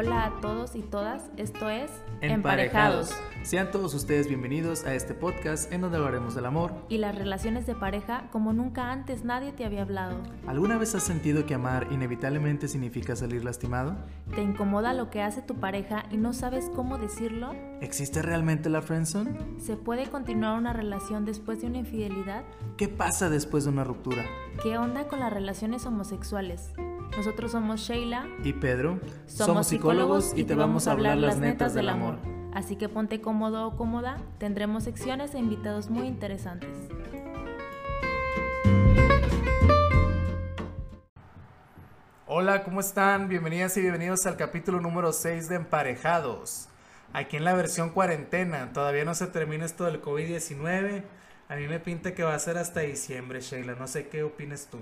Hola a todos y todas, esto es Emparejados. Sean todos ustedes bienvenidos a este podcast en donde hablaremos del amor. Y las relaciones de pareja como nunca antes nadie te había hablado. ¿Alguna vez has sentido que amar inevitablemente significa salir lastimado? ¿Te incomoda lo que hace tu pareja y no sabes cómo decirlo? ¿Existe realmente la friendzone? ¿Se puede continuar una relación después de una infidelidad? ¿Qué pasa después de una ruptura? ¿Qué onda con las relaciones homosexuales? Nosotros somos Sheila y Pedro. Somos, psicólogos y te vamos a hablar las netas del amor. Así que ponte cómodo o cómoda, tendremos secciones e invitados muy interesantes. Hola, ¿cómo están? Bienvenidas y bienvenidos al capítulo número 6 de Emparejados. Aquí en la versión cuarentena, todavía no se termina esto del COVID-19. A mí me pinta que va a ser hasta diciembre, Sheila. No sé qué opinas tú.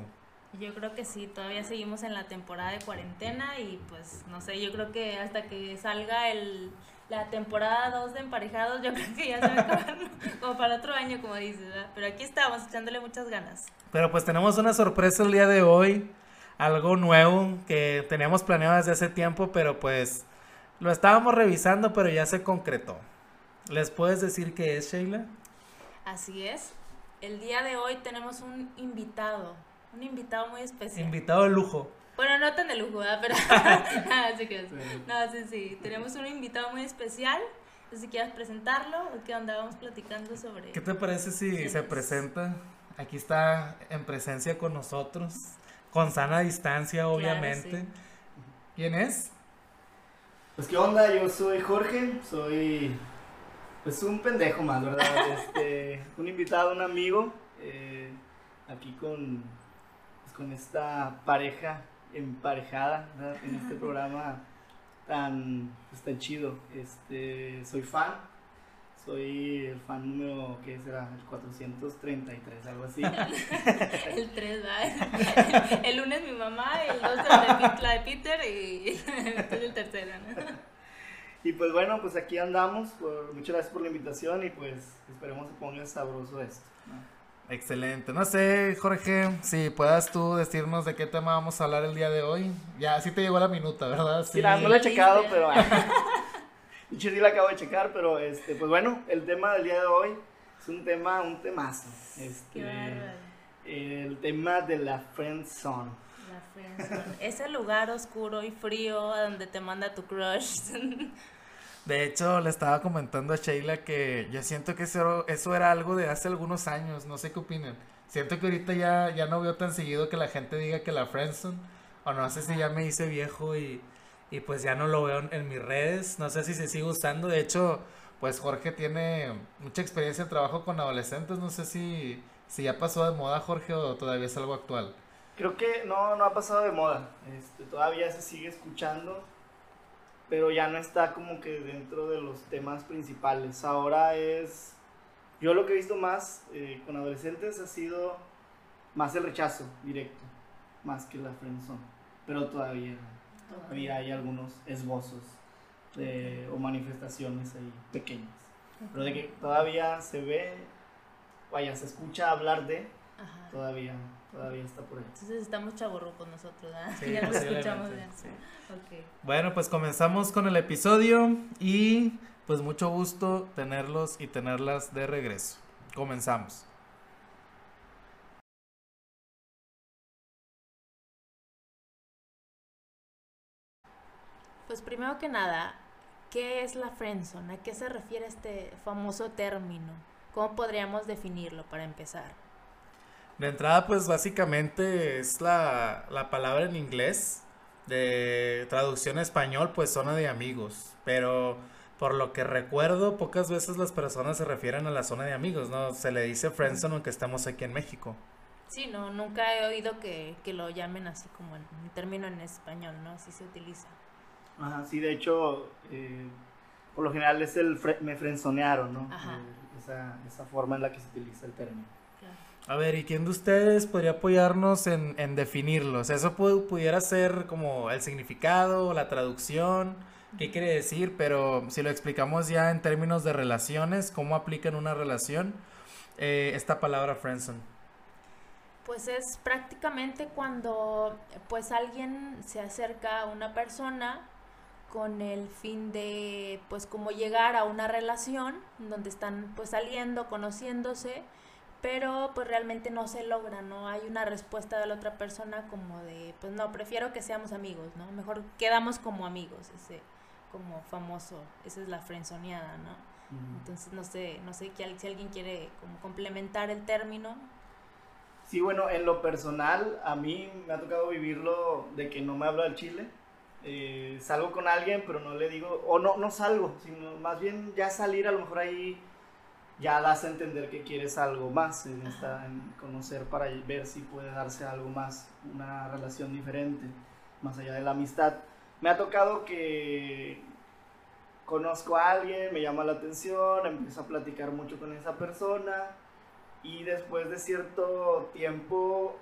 Yo creo que sí, todavía seguimos en la temporada de cuarentena y pues no sé, yo creo que hasta que salga el, la temporada 2 de emparejados, yo creo que ya se va a acabar, como para otro año, como dices, ¿verdad? Pero aquí estamos, echándole muchas ganas. Pero pues tenemos una sorpresa el día de hoy, algo nuevo que teníamos planeado desde hace tiempo, pero pues lo estábamos revisando, pero ya se concretó. ¿Les puedes decir qué es, Sheila? Así es. El día de hoy tenemos un invitado, un invitado muy especial. Invitado de lujo. Bueno, no tan de lujo, ¿verdad? Pero. sí que No, sí, sí. Tenemos un invitado muy especial. Si quieres presentarlo, o qué onda, vamos platicando sobre. ¿Qué te parece si se presenta? Aquí está en presencia con nosotros, con sana distancia, obviamente. ¿Quién es? Pues qué onda, yo soy Jorge, soy pues un pendejo más, ¿verdad? Este, un invitado, un amigo, eh, aquí con con esta pareja emparejada en este programa tan, pues, tan chido. Este, soy fan, soy el fan número, ¿qué será? El 433, algo así. el 3, ¿verdad? El lunes mi mamá, el 2 la de Peter y el tercero, Y pues bueno, pues aquí andamos. muchas gracias por la invitación y pues esperemos que ponga sabroso esto. Excelente. No sé, Jorge, si puedas tú decirnos de qué tema vamos a hablar el día de hoy. Ya, sí te llegó la minuta, ¿verdad? Sí, no la he checado, pero... sí la acabo de checar, pero este, pues bueno, el tema del día de hoy es un tema, un temazo. Este, el tema de la friend zone. La friend zone. Ese lugar oscuro y frío a donde te manda tu crush. De hecho, le estaba comentando a Sheila que yo siento que eso, eso era algo de hace algunos años, no sé qué opinan. Siento que ahorita ya, ya no veo tan seguido que la gente diga que la friendzone, o no sé si ya me hice viejo y, y pues ya no lo veo en, mis redes, no sé si se sigue usando. De hecho, pues Jorge tiene mucha experiencia de trabajo con adolescentes, no sé si, si ya pasó de moda Jorge o todavía es algo actual. Creo que no, no ha pasado de moda, este, todavía se sigue escuchando pero ya no está como que dentro de los temas principales. Ahora es, yo lo que he visto más eh, con adolescentes ha sido más el rechazo directo, más que la friendzone, pero todavía, todavía. hay algunos esbozos o manifestaciones ahí pequeñas, pero de que todavía se ve, vaya, se escucha hablar de, todavía todavía está por ahí. Entonces estamos con nosotros, ¿eh? ya lo escuchamos bien. Okay. Bueno, pues comenzamos con el episodio y pues mucho gusto tenerlos y tenerlas de regreso. Comenzamos. Pues primero que nada, ¿qué es la friendzone? ¿A qué se refiere este famoso término? ¿Cómo podríamos definirlo para empezar? De entrada, pues básicamente es la, palabra en inglés. De traducción español, pues zona de amigos. Pero por lo que recuerdo, pocas veces las personas se refieren a la zona de amigos, ¿no? Se le dice friendzone aunque estamos aquí en México. Sí, no, nunca he oído que, lo llamen así como en, término en español, ¿no? Así se utiliza. Ajá, sí, de hecho, eh, por lo general es el me frenzonearon, ¿no? Ajá. Eh, esa, esa forma en la que se utiliza el término. A ver, ¿y quién de ustedes podría apoyarnos en, en definirlos? Eso pudiera ser como el significado, la traducción, qué quiere decir, pero si lo explicamos ya en términos de relaciones, ¿cómo aplica en una relación eh, esta palabra friendzone? Pues es prácticamente cuando pues alguien se acerca a una persona con el fin de pues como llegar a una relación donde están pues saliendo, conociéndose, pero pues realmente no se logra, no hay una respuesta de la otra persona como de pues no, prefiero que seamos amigos, ¿no? Mejor quedamos como amigos, ese como famoso, esa es la frenzoneada, ¿no? Entonces no sé, no sé si alguien quiere como complementar el término. Sí, bueno, en lo personal a mí me ha tocado vivirlo de que no me hablo del chile eh, salgo con alguien, pero no le digo, o no, no salgo, sino más bien ya salir, a lo mejor ahí ya das a entender que quieres algo más, en, esta, en conocer para ver si puede darse algo más, una relación diferente, más allá de la amistad. Me ha tocado que conozco a alguien, me llama la atención, empiezo a platicar mucho con esa persona y después de cierto tiempo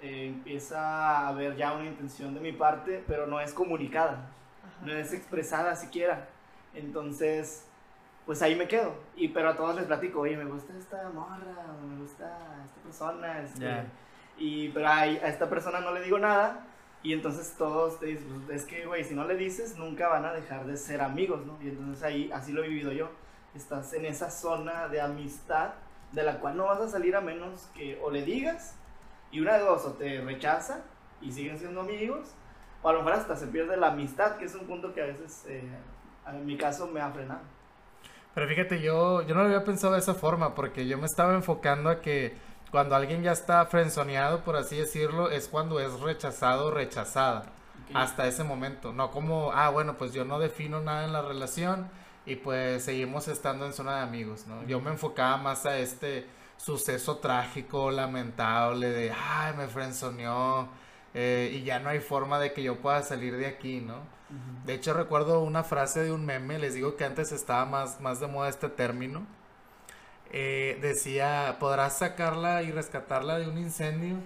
eh, empieza a haber ya una intención de mi parte, pero no es comunicada, no es expresada siquiera. Entonces, pues ahí me quedo. Y pero a todos les platico, oye, me gusta esta morra, me gusta esta persona, este, y pero a, a, esta persona no le digo nada. Y entonces todos te dicen, pues, es que, güey, si no le dices, nunca van a dejar de ser amigos, ¿no? Y entonces ahí, así lo he vivido yo. Estás en esa zona de amistad de la cual no vas a salir a menos que o le digas y una de dos, o te rechaza y siguen siendo amigos, o a lo mejor hasta se pierde la amistad, que es un punto que a veces, eh, en mi caso, me ha frenado. Pero fíjate, yo, yo no lo había pensado de esa forma, porque yo me estaba enfocando a que cuando alguien ya está frenzoneado, por así decirlo, es cuando es rechazado o rechazada. Hasta ese momento. No como, ah, bueno, pues yo no defino nada en la relación y pues seguimos estando en zona de amigos, ¿no? Yo me enfocaba más a este suceso trágico, lamentable, de, ay, me frenzoneó, eh, y ya no hay forma de que yo pueda salir de aquí, ¿no? De hecho, recuerdo una frase de un meme, les digo que antes estaba más, más de moda este término. Eh, decía, podrás sacarla y rescatarla de un incendio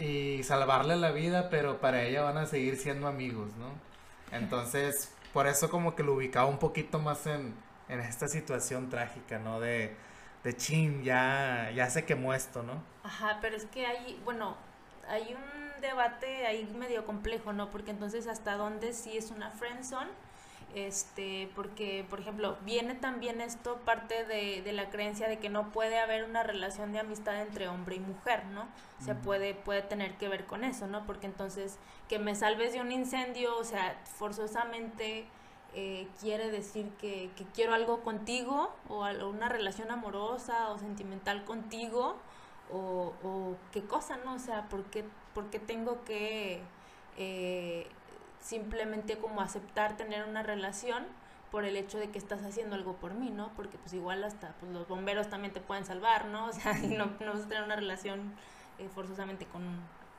y salvarle la vida, pero para ella van a seguir siendo amigos, ¿no? Entonces, por eso como que lo ubicaba un poquito más en, en esta situación trágica, ¿no? De, de chin, ya, ya se quemó esto, ¿no? Ajá, pero es que hay, bueno, hay un debate ahí medio complejo, ¿no? Porque entonces hasta dónde sí es una friendzone, este, porque, por ejemplo, viene también esto parte de, de, la creencia de que no puede haber una relación de amistad entre hombre y mujer, ¿no? O sea, puede, puede tener que ver con eso, ¿no? Porque entonces, que me salves de un incendio, o sea, forzosamente eh, quiere decir que, quiero algo contigo o una relación amorosa o sentimental contigo o, qué cosa, ¿no? O sea, ¿por qué, tengo que eh, simplemente como aceptar tener una relación por el hecho de que estás haciendo algo por mí, ¿no? Porque pues igual hasta pues, los bomberos también te pueden salvar, ¿no? O sea, no, no vas a tener una relación eh, forzosamente con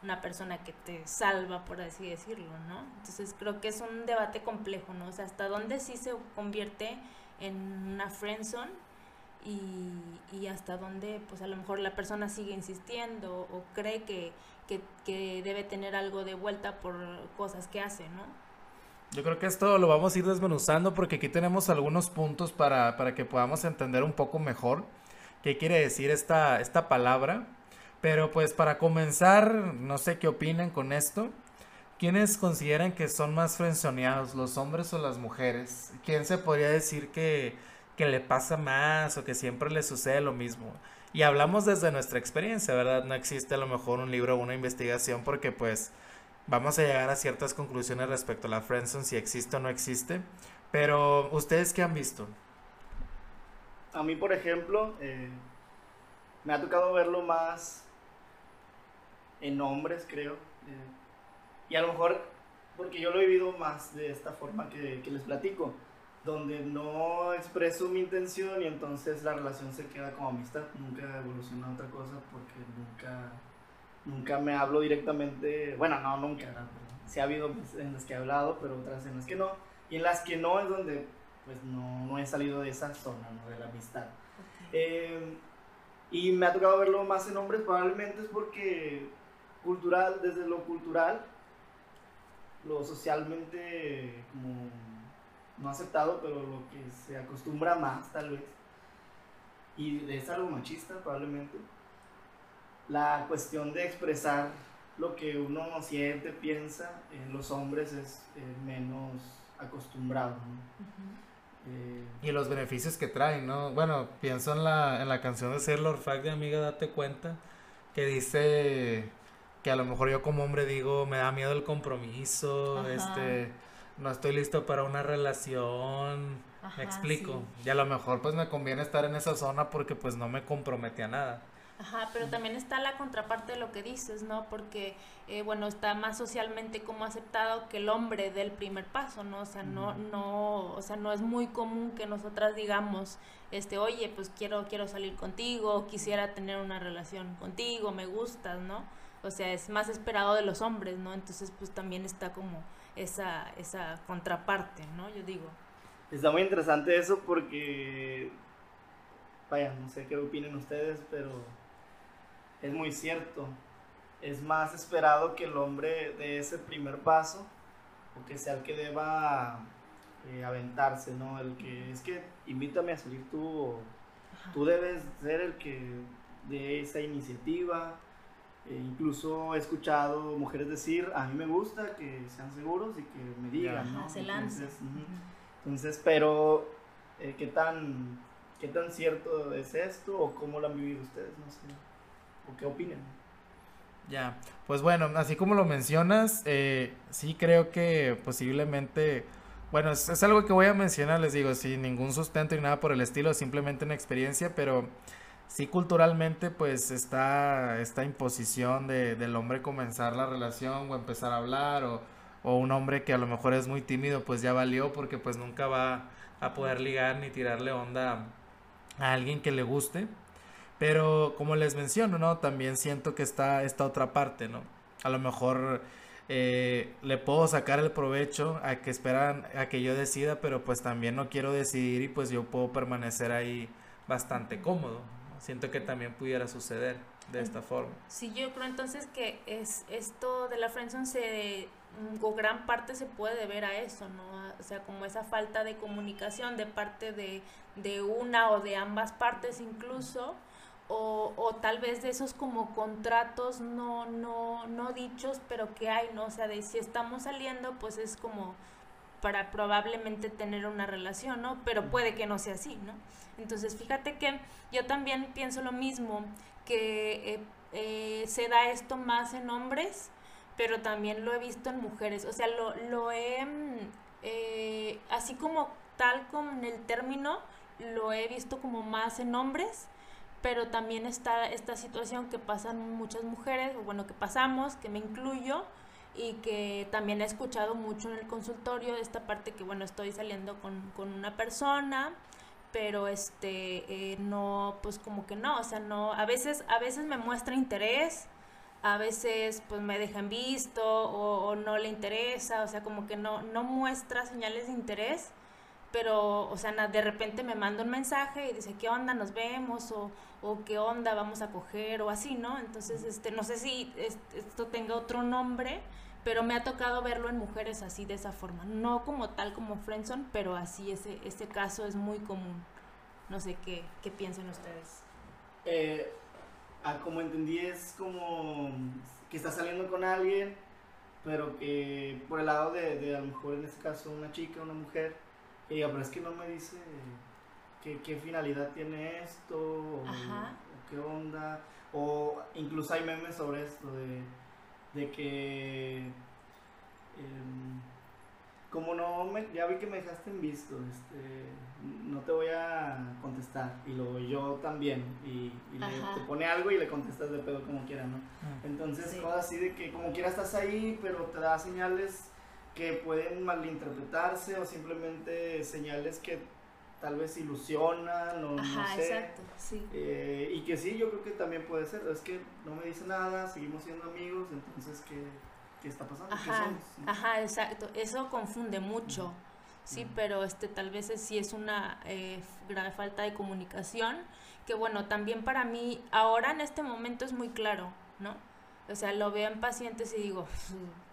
una persona que te salva, por así decirlo, ¿no? Entonces creo que es un debate complejo, ¿no? O sea, hasta dónde sí se convierte en una friendzone y, y hasta dónde, pues a lo mejor la persona sigue insistiendo o cree que, que, que debe tener algo de vuelta por cosas que hace, ¿no? Yo creo que esto lo vamos a ir desmenuzando porque aquí tenemos algunos puntos para, para que podamos entender un poco mejor qué quiere decir esta, esta palabra pero pues para comenzar, no sé qué opinen con esto. ¿Quiénes consideran que son más frenzoneados, los hombres o las mujeres? ¿Quién se podría decir que, que le pasa más o que siempre le sucede lo mismo? Y hablamos desde nuestra experiencia, ¿verdad? No existe a lo mejor un libro o una investigación porque pues vamos a llegar a ciertas conclusiones respecto a la friendzone, si existe o no existe. Pero, ¿ustedes qué han visto? A mí, por ejemplo, eh, me ha tocado verlo más en hombres, creo. Eh, y a lo mejor, porque yo lo he vivido más de esta forma que, que les platico, donde no expreso mi intención y entonces la relación se queda como amistad, nunca evoluciona a otra cosa porque nunca, nunca me hablo directamente, bueno, no, nunca, sí ha habido en las que he hablado, pero otras en las que no, y en las que no es donde pues no, no he salido de esa zona, ¿no? de la amistad. Eh, y me ha tocado verlo más en hombres, probablemente es porque cultural, desde lo cultural, lo socialmente como no aceptado, pero lo que se acostumbra más tal vez, y es algo machista probablemente, la cuestión de expresar lo que uno siente, piensa, en los hombres es, menos acostumbrado, ¿no? Eh, Y los beneficios que traen, ¿no? Bueno, pienso en la, en la canción de Sailor Fact de Amiga Date Cuenta, que dice que a lo mejor yo como hombre digo, me da miedo el compromiso, Ajá. este, no estoy listo para una relación, Ajá, me explico. sí. Y a lo mejor pues me conviene estar en esa zona porque pues no me compromete a nada. Ajá, pero también está la contraparte de lo que dices, ¿no? Porque, eh, bueno, está más socialmente como aceptado que el hombre dé el primer paso, ¿no? O sea, no, no, o sea, no es muy común que nosotras digamos, este, oye, pues quiero, quiero salir contigo, quisiera tener una relación contigo, me gustas, ¿no? O sea, es más esperado de los hombres, ¿no? Entonces, pues también está como esa, esa contraparte, ¿no? Yo digo. Está muy interesante eso porque, vaya, no sé qué opinen ustedes, pero es muy cierto. Es más esperado que el hombre dé ese primer paso o que sea el que deba eh, aventarse, ¿no? El que es que invítame a salir tú o tú debes ser el que dé esa iniciativa. Eh, incluso he escuchado mujeres decir, a mí me gusta que sean seguros y que me digan, Ya. ¿no? Se lance. Entonces, ujú. Ujú. Entonces, pero eh, ¿qué tan qué tan cierto es esto o cómo lo han vivido ustedes? No sé. ¿O qué opinan? Ya, pues bueno, así como lo mencionas, eh, sí creo que posiblemente, bueno, es, es algo que voy a mencionar, les digo, sin ningún sustento ni nada por el estilo, simplemente una experiencia, pero sí culturalmente pues está esta imposición de, del hombre comenzar la relación o empezar a hablar o, o un hombre que a lo mejor es muy tímido pues ya valió porque pues nunca va a poder ligar ni tirarle onda a alguien que le guste. Pero como les menciono, ¿no? También siento que está esta otra parte, ¿no? A lo mejor eh, le puedo sacar el provecho a que esperan a que yo decida, pero pues también no quiero decidir y pues yo puedo permanecer ahí bastante cómodo. Siento que también pudiera suceder de esta forma. Sí, yo creo entonces que es esto de la friendzone se mm, o gran parte se puede deber a eso, ¿no? O sea, como esa falta de comunicación de parte de, de una o de ambas partes incluso, o, o tal vez de esos como contratos no, no, no dichos, pero que hay, ¿no? O sea, de si estamos saliendo, pues es como para probablemente tener una relación, ¿no? Pero puede que no sea así, ¿no? Entonces, fíjate que yo también pienso lo mismo, que eh, eh, se da esto más en hombres, pero también lo he visto en mujeres. O sea, lo, lo he, eh, así como tal con el término, lo he visto como más en hombres, pero también está esta situación que pasan muchas mujeres, o bueno, que pasamos, que me incluyo, y que también he escuchado mucho en el consultorio, esta parte que, bueno, estoy saliendo con, con una persona, pero este, eh, no, pues como que no, o sea, no, a veces, a veces me muestra interés, a veces pues me deja en visto o, no le interesa, o sea, como que no, no muestra señales de interés, pero, o sea, de repente me manda un mensaje y dice, ¿qué onda? Nos vemos, o, o ¿qué onda? Vamos a coger, o así, ¿no? Entonces, este, no sé si es- esto tenga otro nombre, pero me ha tocado verlo en mujeres así, de esa forma. No como tal como Friendzone, pero así, ese, ese caso es muy común. No sé qué, qué piensan ustedes. Eh, a como entendí es como que estás saliendo con alguien, pero que por el lado de, de a lo mejor en este caso una chica, una mujer, que diga, pero es que no me dice qué, qué finalidad tiene esto, o, o qué onda, o incluso hay memes sobre esto de, de que em, como no me, ya vi que me dejaste en visto, este, no te voy a contestar. Y luego yo también. Y, y le- te pone algo y le contestas de pedo como quiera, ¿no? Entonces, Sí. cosas así de que como quiera estás ahí, pero te da señales que pueden malinterpretarse o simplemente señales que tal vez ilusionan o Ajá, no sé. exacto, sí. Eh, y que sí, yo creo que también puede ser. Es que no me dice nada, seguimos siendo amigos, entonces, ¿qué, qué está pasando? ¿Qué Ajá, somos? ¿no? ajá, exacto. Eso confunde mucho. Sí, pero este tal vez es- sí es una eh, grave falta de comunicación, que bueno, también para mí ahora en este momento es muy claro, ¿no? O sea, lo veo en pacientes y digo,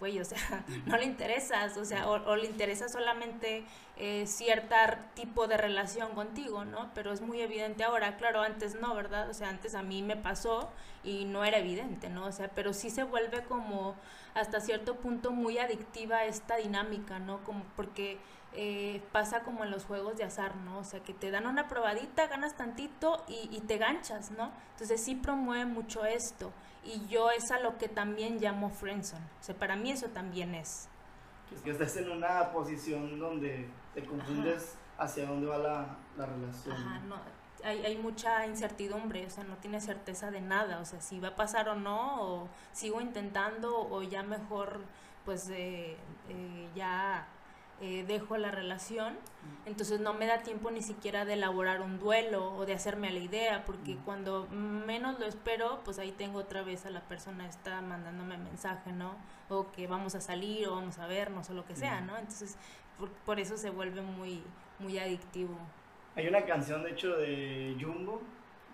güey, o sea, no le interesas, o sea, o, le interesa solamente eh, cierto tipo de relación contigo, ¿no? Pero es muy evidente ahora, claro, antes no, ¿verdad? O sea, antes a mí me pasó y no era evidente, ¿no? O sea, pero sí se vuelve como hasta cierto punto muy adictiva esta dinámica, ¿no? Como porque eh, pasa como en los juegos de azar, ¿no? O sea, que te dan una probadita, ganas tantito y, y te ganchas, ¿no? Entonces sí promueve mucho esto. Y yo es a lo que también llamo friendzone. O sea, para mí eso también es. Que estás en una posición donde te confundes hacia dónde va la, la relación. Ajá, no, hay, hay, mucha incertidumbre, o sea, no tienes certeza de nada, o sea, si va a pasar o no, o sigo intentando, o ya mejor, pues eh, eh, ya eh, dejo la relación, entonces no me da tiempo ni siquiera de elaborar un duelo o de hacerme a la idea, porque cuando menos lo espero, pues ahí tengo otra vez a la persona está mandándome mensaje, ¿no? O que vamos a salir o vamos a vernos o lo que sea, ¿no? Entonces, por, eso se vuelve muy, muy adictivo. Hay una canción, de hecho, de Jumbo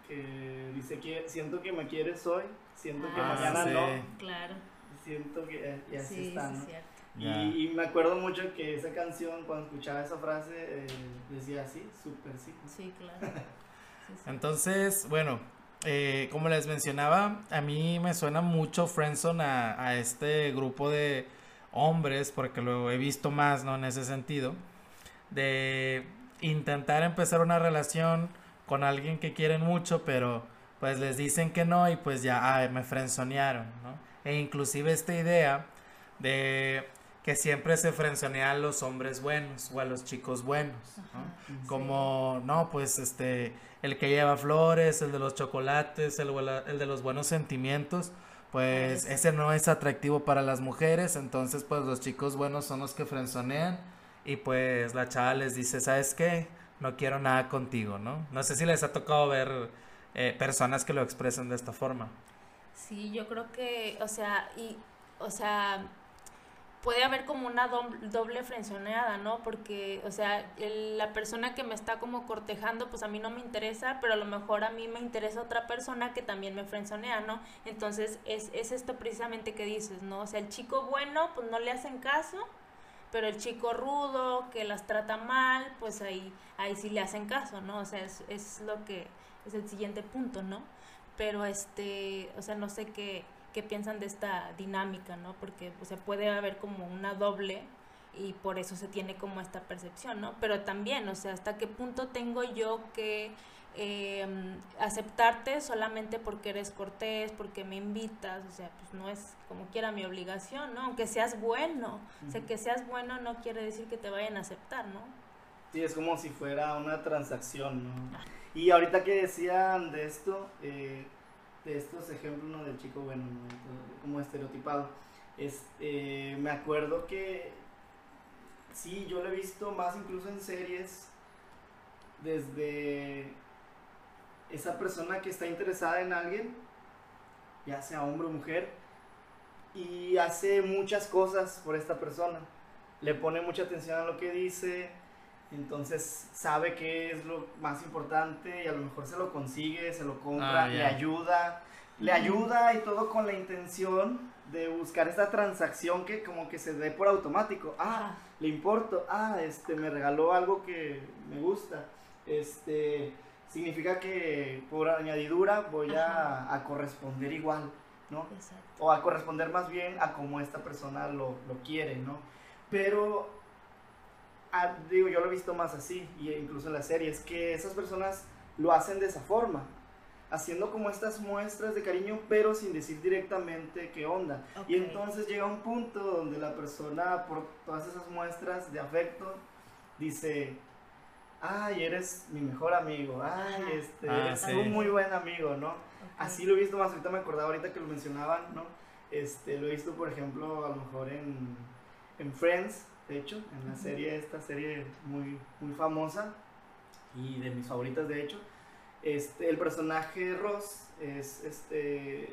que dice que siento que me quieres hoy, siento que ah, mañana no. Claro. Siento que y así está, ¿no? Y, me acuerdo mucho que esa canción, cuando escuchaba esa frase, eh, decía así, súper sí. Sí, claro. Entonces, bueno, eh, como les mencionaba, a mí me suena mucho Friendzone a, a, este grupo de hombres, porque lo he visto más, ¿no? En ese sentido, de intentar empezar una relación con alguien que quieren mucho, pero pues les dicen que no y pues ya, me frenzonearon, ¿no? E inclusive esta idea de que siempre se frenzonea a los hombres buenos o a los chicos buenos, Como, no, pues este, el que lleva flores, el de los chocolates, el, el de los buenos sentimientos, pues ese no es atractivo para las mujeres, entonces pues los chicos buenos son los que frenzonean y pues la chava les dice, ¿sabes qué? No quiero nada contigo, ¿no? No sé si les ha tocado ver eh, personas que lo expresan de esta forma. Sí, yo creo que, o sea, y, o sea, puede haber como una doble frenzoneada, ¿no? Porque, o sea, la persona que me está como cortejando, pues a mí no me interesa, pero a lo mejor a mí me interesa otra persona que también me frenzonea, ¿no? Entonces, es, es esto precisamente que dices, ¿no? O sea, el chico bueno, pues no le hacen caso, pero el chico rudo, que las trata mal, pues ahí, ahí sí le hacen caso, ¿no? O sea, es, es lo que es el siguiente punto, ¿no? Pero, este, o sea, no sé qué qué piensan de esta dinámica, ¿no? Porque o sea, puede haber como una doble y por eso se tiene como esta percepción, ¿no? Pero también, o sea, hasta qué punto tengo yo que em, aceptarte solamente porque eres cortés, porque me invitas, o sea, pues no es como quiera mi obligación, ¿no? Aunque seas bueno, o sea, que seas bueno no quiere decir que te vayan a aceptar, ¿no? Sí, es como si fuera una transacción, ¿no? Ah. Y ahorita que decían de esto, eh, de estos ejemplos ¿no? del chico bueno, como estereotipado. Este, me acuerdo que sí, yo lo he visto más incluso en series desde esa persona que está interesada en alguien, ya sea hombre o mujer, y hace muchas cosas por esta persona. Le pone mucha atención a lo que dice, entonces sabe qué es lo más importante y a lo mejor se lo consigue, se lo compra, ah, le ayuda, le ayuda y todo con la intención de buscar esta transacción que como que se dé por automático. Ah, le importo, ah, este me regaló algo que me gusta. Este significa que por añadidura voy a, a, corresponder igual, ¿no? O a corresponder más bien a como esta persona lo, lo quiere, ¿no? Pero Ah, digo, yo lo he visto más así, y incluso en las series, que esas personas lo hacen de esa forma, haciendo como estas muestras de cariño, pero sin decir directamente qué onda. Y entonces llega un punto donde la persona, por todas esas muestras de afecto, dice, ay, eres mi mejor amigo, ay, este, ah, eres un muy buen amigo, ¿no? Así lo he visto más, ahorita me acordaba ahorita que lo mencionaban, ¿no? Este, lo he visto, por ejemplo, a lo mejor en, en Friends, de hecho, en la serie, esta serie muy, muy famosa y de mis favoritas, de hecho. Este, el personaje Ross es, este,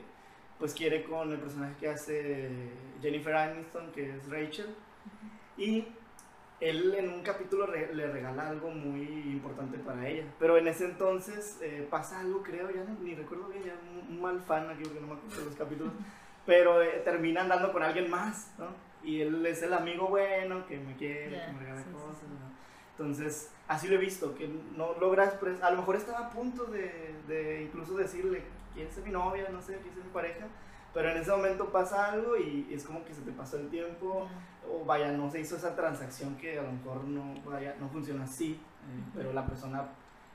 pues quiere con el personaje que hace Jennifer Aniston, que es Rachel, y él en un capítulo le regala algo muy importante para ella. Pero en ese entonces eh, pasa algo, creo, ya ni recuerdo bien, ya un, mal fan, aquí que no me acuerdo de los capítulos. pero eh, termina andando con alguien más, ¿no? Y él es el amigo bueno que me quiere, que me regala sí, cosas, sí. ¿no? Entonces, así lo he visto, que no logras, pues, a lo mejor estaba a punto de, de incluso decirle, ¿quieres ser mi novia? No sé, ¿quieres ser mi pareja? Pero en ese momento pasa algo y es como que se te pasó el tiempo, o vaya, no se hizo esa transacción que a lo mejor no, vaya, no funciona así, eh, pero la persona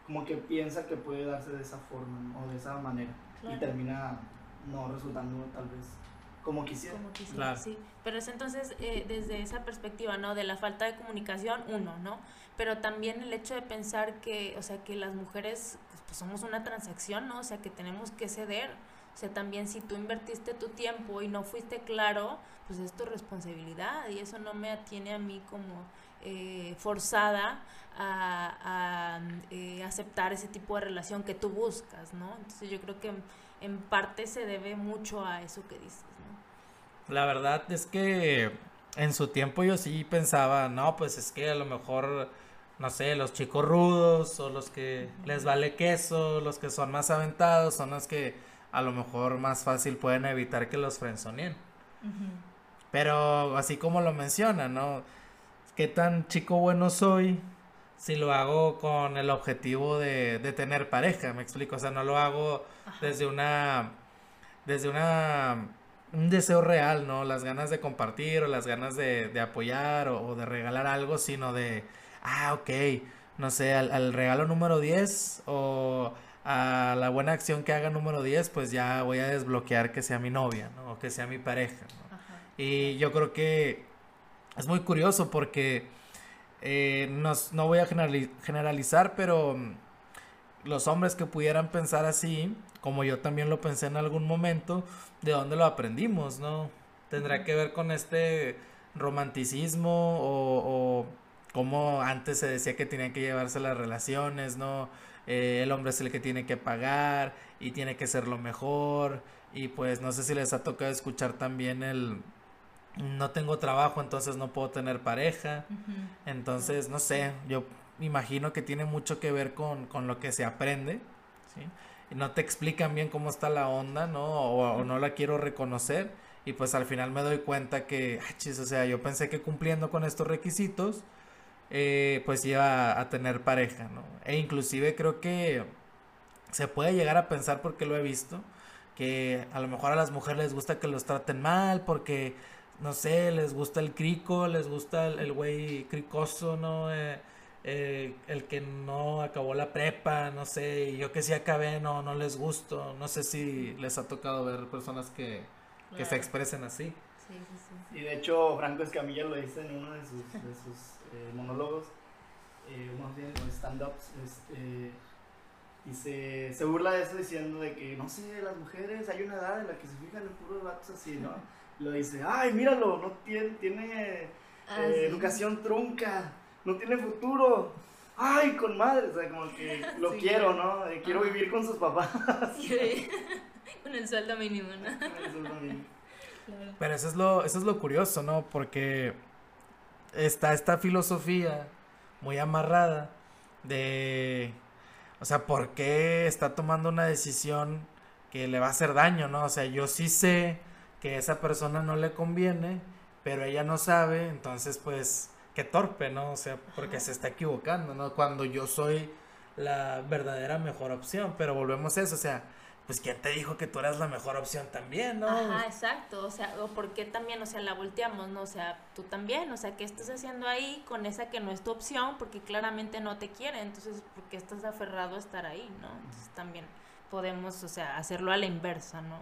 como que piensa que puede darse de esa forma ¿no? o de esa manera Claro. y termina no resultando tal vez como quisiera. como quisiera, Claro. sí. Pero es entonces eh, desde esa perspectiva, ¿no? De la falta de comunicación, uno, ¿no? Pero también el hecho de pensar que, o sea, que las mujeres pues, somos una transacción, ¿no? O sea, que tenemos que ceder. O sea, también si tú invertiste tu tiempo y no fuiste claro, pues es tu responsabilidad y eso no me atiene a mí como eh, forzada a, a, eh, aceptar ese tipo de relación que tú buscas, ¿no? Entonces yo creo que en, parte se debe mucho a eso que dices. La verdad es que en su tiempo yo sí pensaba, no, pues es que a lo mejor, no sé, los chicos rudos o los que les vale queso, los que son más aventados, son los que a lo mejor más fácil pueden evitar que los frenzoneen. Pero así como lo menciona, ¿no? ¿Qué tan chico bueno soy si lo hago con el objetivo de, de tener pareja? Me explico, o sea, no lo hago Ajá. desde una desde una un deseo real, ¿no? Las ganas de compartir o las ganas de, de apoyar o, o de regalar algo, sino de, ah, ok, no sé, al, al regalo número 10 o a la buena acción que haga número 10, pues ya voy a desbloquear que sea mi novia, ¿no? O que sea mi pareja, ¿no? Y yo creo que es muy curioso porque eh, nos- no voy a generali- generalizar, pero mm, los hombres que pudieran pensar así, como yo también lo pensé en algún momento, ¿de dónde lo aprendimos, no? Tendrá que ver con este romanticismo o, o cómo antes se decía que tenían que llevarse las relaciones, ¿no? Eh, el hombre es el que tiene que pagar y tiene que ser lo mejor. Y pues no sé si les ha tocado escuchar también el no tengo trabajo, entonces no puedo tener pareja. Entonces, no sé, yo imagino que tiene mucho que ver con, con lo que se aprende, ¿sí? No te explican bien cómo está la onda, ¿no? O, no la quiero reconocer. Y pues al final me doy cuenta que, ah, chis, o sea, yo pensé que cumpliendo con estos requisitos, eh, pues iba a, tener pareja, ¿no? E inclusive creo que se puede llegar a pensar, porque lo he visto, que a lo mejor a las mujeres les gusta que los traten mal, porque, no sé, les gusta el crico, les gusta el güey cricoso, ¿no? Eh, eh, el que no acabó la prepa, no sé, y yo que sí acabé, no, no les gusto, no sé si les ha tocado ver personas que, que se expresen así. Sí, sí, sí. Y de hecho, Franco Escamilla lo dice en uno de sus, de sus eh, monólogos, eh, más bien o stand-ups. Este, dice, se burla de eso diciendo de que, no sé, las mujeres, hay una edad en la que se fijan en puros vatos así, ¿no? Lo dice, ay, míralo, no tiene, tiene Ah, eh, sí. educación trunca, no tiene futuro. Ay, con madre, o sea, como que lo Sí. quiero, ¿no? Eh, quiero vivir con sus papás. Sí. Con el sueldo mínimo, ¿no? Eso es lo mismo. Claro. Pero eso es lo, eso es lo curioso, ¿no? Porque está esta filosofía muy amarrada de, o sea, ¿por qué está tomando una decisión que le va a hacer daño, ¿no? O sea, yo sí sé que esa persona no le conviene, pero ella no sabe, entonces pues, qué torpe, ¿no? O sea, porque Ajá. se está equivocando, ¿no? Cuando yo soy la verdadera mejor opción, pero volvemos a eso, o sea, pues ¿quién te dijo que tú eras la mejor opción también, no? Ajá, exacto, o sea, o por qué también, o sea, la volteamos, ¿no? O sea, tú también, o sea, ¿qué estás haciendo ahí con esa que no es tu opción? Porque claramente no te quiere, entonces, ¿por qué estás aferrado a estar ahí, no? Entonces también podemos, o sea, hacerlo a la inversa, ¿no?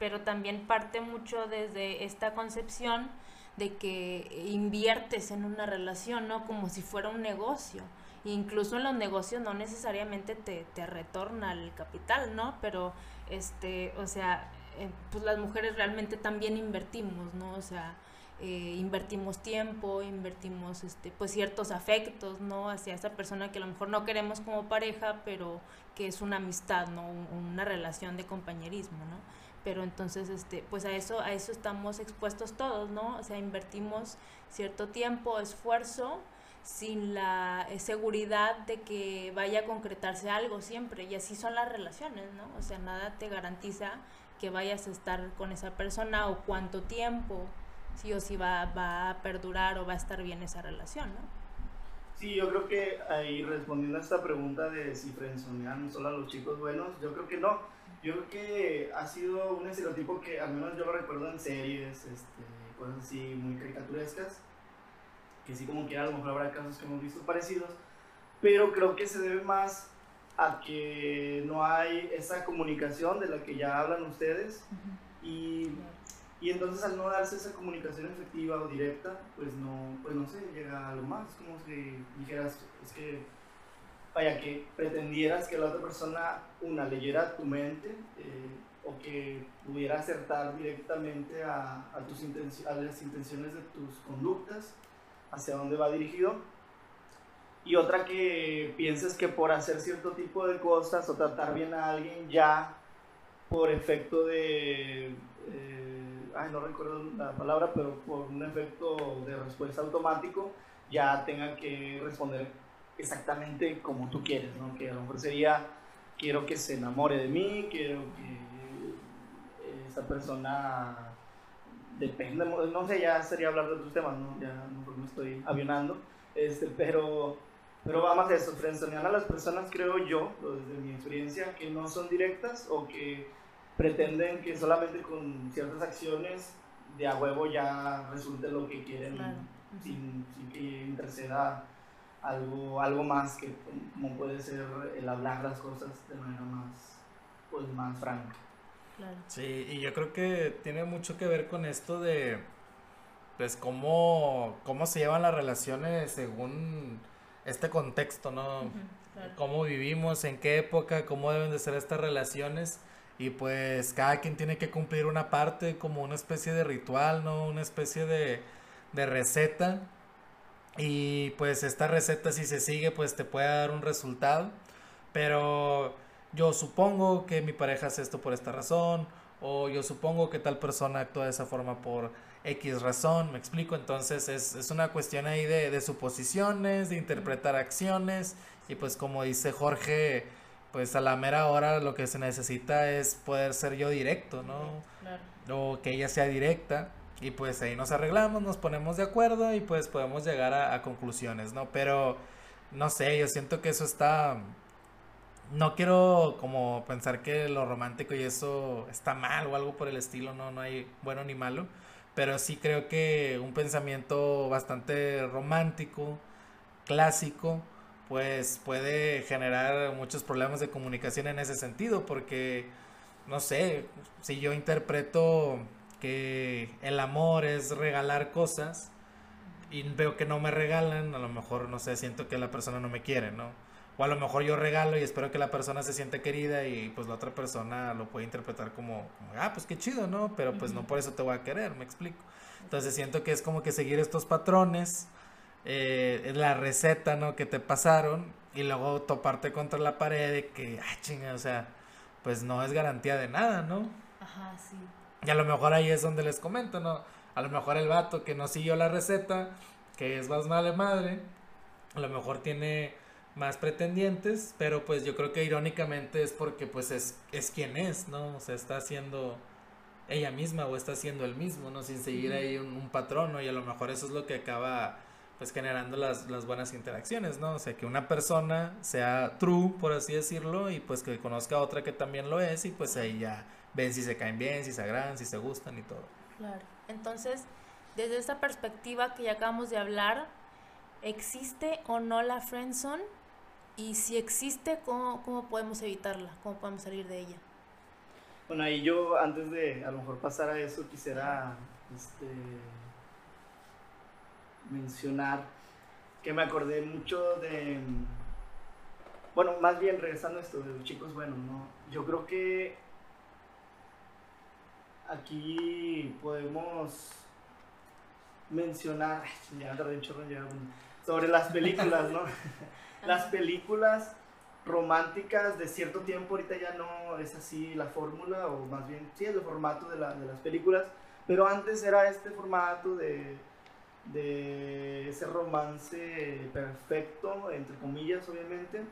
Pero también parte mucho desde esta concepción de que inviertes en una relación, ¿no? Como si fuera un negocio. Incluso en los negocios no necesariamente te, te retorna el capital, ¿no? Pero, este, o sea, eh, pues las mujeres realmente también invertimos, ¿no? O sea, eh, invertimos tiempo, invertimos, este, pues ciertos afectos, ¿no? Hacia esa persona que a lo mejor no queremos como pareja, pero que es una amistad, ¿no? Un- una relación de compañerismo, ¿no? Pero entonces, este, pues a eso, a eso estamos expuestos todos, ¿no? O sea, invertimos cierto tiempo, esfuerzo, sin la eh, seguridad de que vaya a concretarse algo siempre. Y así son las relaciones, ¿no? O sea, nada te garantiza que vayas a estar con esa persona o cuánto tiempo, sí o sí va, va a perdurar o va a estar bien esa relación, ¿no? Sí, yo creo que ahí respondiendo a esta pregunta de si frenzonean solo a los chicos buenos, yo creo que no. Yo creo que ha sido un estereotipo que al menos yo lo recuerdo en series, este, cosas así muy caricaturescas, que sí como que a lo mejor habrá casos que hemos visto parecidos, pero creo que se debe más a que no hay esa comunicación de la que ya hablan ustedes y, y, entonces al no darse esa comunicación efectiva o directa, pues no, pues no sé, llega a algo más, como si dijeras, es que, vaya, que pretendieras que la otra persona, una, leyera tu mente eh, o que pudiera acertar directamente a, a, tus a las intenciones de tus conductas, hacia dónde va dirigido. Y otra que pienses que por hacer cierto tipo de cosas o tratar bien a alguien ya por efecto de, eh, ay no recuerdo la palabra, pero por un efecto de respuesta automático ya tenga que responder exactamente como tú quieres, ¿no? Que a lo mejor sería, quiero que se enamore de mí, quiero que esa persona depende, no sé, ya sería hablar de otros temas, ¿no? Ya no me estoy avionando, este, pero pero vamos a eso, frenzonear a las personas, creo yo, desde mi experiencia, que no son directas o que pretenden que solamente con ciertas acciones de a huevo ya resulte lo que quieren sin, sin, que interceda algo, algo más que como puede ser el hablar las cosas de manera más, pues, más franca. Claro. Sí, y yo creo que tiene mucho que ver con esto de, pues, cómo, cómo se llevan las relaciones según este contexto, ¿no? Cómo vivimos, en qué época, cómo deben de ser estas relaciones. Y pues cada quien tiene que cumplir una parte como una especie de ritual, ¿no? Una especie de, de receta. Y pues esta receta si se sigue pues te puede dar un resultado. Pero yo supongo que mi pareja hace esto por esta razón. O yo supongo que tal persona actúa de esa forma por X razón, me explico, entonces es, es una cuestión ahí de, de, suposiciones, de interpretar acciones y pues como dice Jorge, pues a la mera hora lo que se necesita es poder ser yo directo, ¿no? Claro. O que ella sea directa y pues ahí nos arreglamos, nos ponemos de acuerdo y pues podemos llegar a, conclusiones, ¿no? Pero no sé, yo siento que eso está... No quiero como pensar que lo romántico y eso está mal o algo por el estilo, no, no hay bueno ni malo pero sí creo que un pensamiento bastante romántico, clásico, pues puede generar muchos problemas de comunicación en ese sentido, porque, no sé, si yo interpreto que el amor es regalar cosas y veo que no me regalan, a lo mejor, no sé, siento que la persona no me quiere, ¿no? O a lo mejor yo regalo y espero que la persona se siente querida y pues la otra persona lo puede interpretar como, ah, pues qué chido, ¿no? Pero pues no por eso te voy a querer, me explico. Entonces siento que es como que seguir estos patrones, eh, la receta, ¿no? Que te pasaron y luego toparte contra la pared de que, ah, chinga, o sea, pues no es garantía de nada, ¿no? Ajá, sí. Y a lo mejor ahí es donde les comento, ¿no? A lo mejor el vato que no siguió la receta, que es más mala madre, a lo mejor tiene más pretendientes, pero pues yo creo que irónicamente es porque pues es, es quien es, ¿no? O sea, está haciendo ella misma o está haciendo el mismo, ¿no? Sin seguir ahí un, patrón, ¿no? Y a lo mejor eso es lo que acaba pues generando las, las buenas interacciones, ¿no? O sea, que una persona sea true, por así decirlo, y pues que conozca a otra que también lo es y pues ahí ya ven si se caen bien, si se agradan, si se gustan y todo. Claro. Entonces, desde esta perspectiva que ya acabamos de hablar, ¿existe o no la friendzone? Y si existe, ¿cómo, ¿cómo podemos evitarla? ¿Cómo podemos salir de ella? Bueno, ahí yo antes de a lo mejor pasar a eso quisiera este, mencionar que me acordé mucho de, bueno, más bien regresando a esto de los chicos buenos, ¿no? Yo creo que aquí podemos mencionar, ya sobre las películas, ¿no? las películas románticas de cierto tiempo, ahorita ya no es así la fórmula, o más bien, sí, es el formato de, la, de las películas, pero antes era este formato de, de ese romance perfecto, entre comillas, obviamente,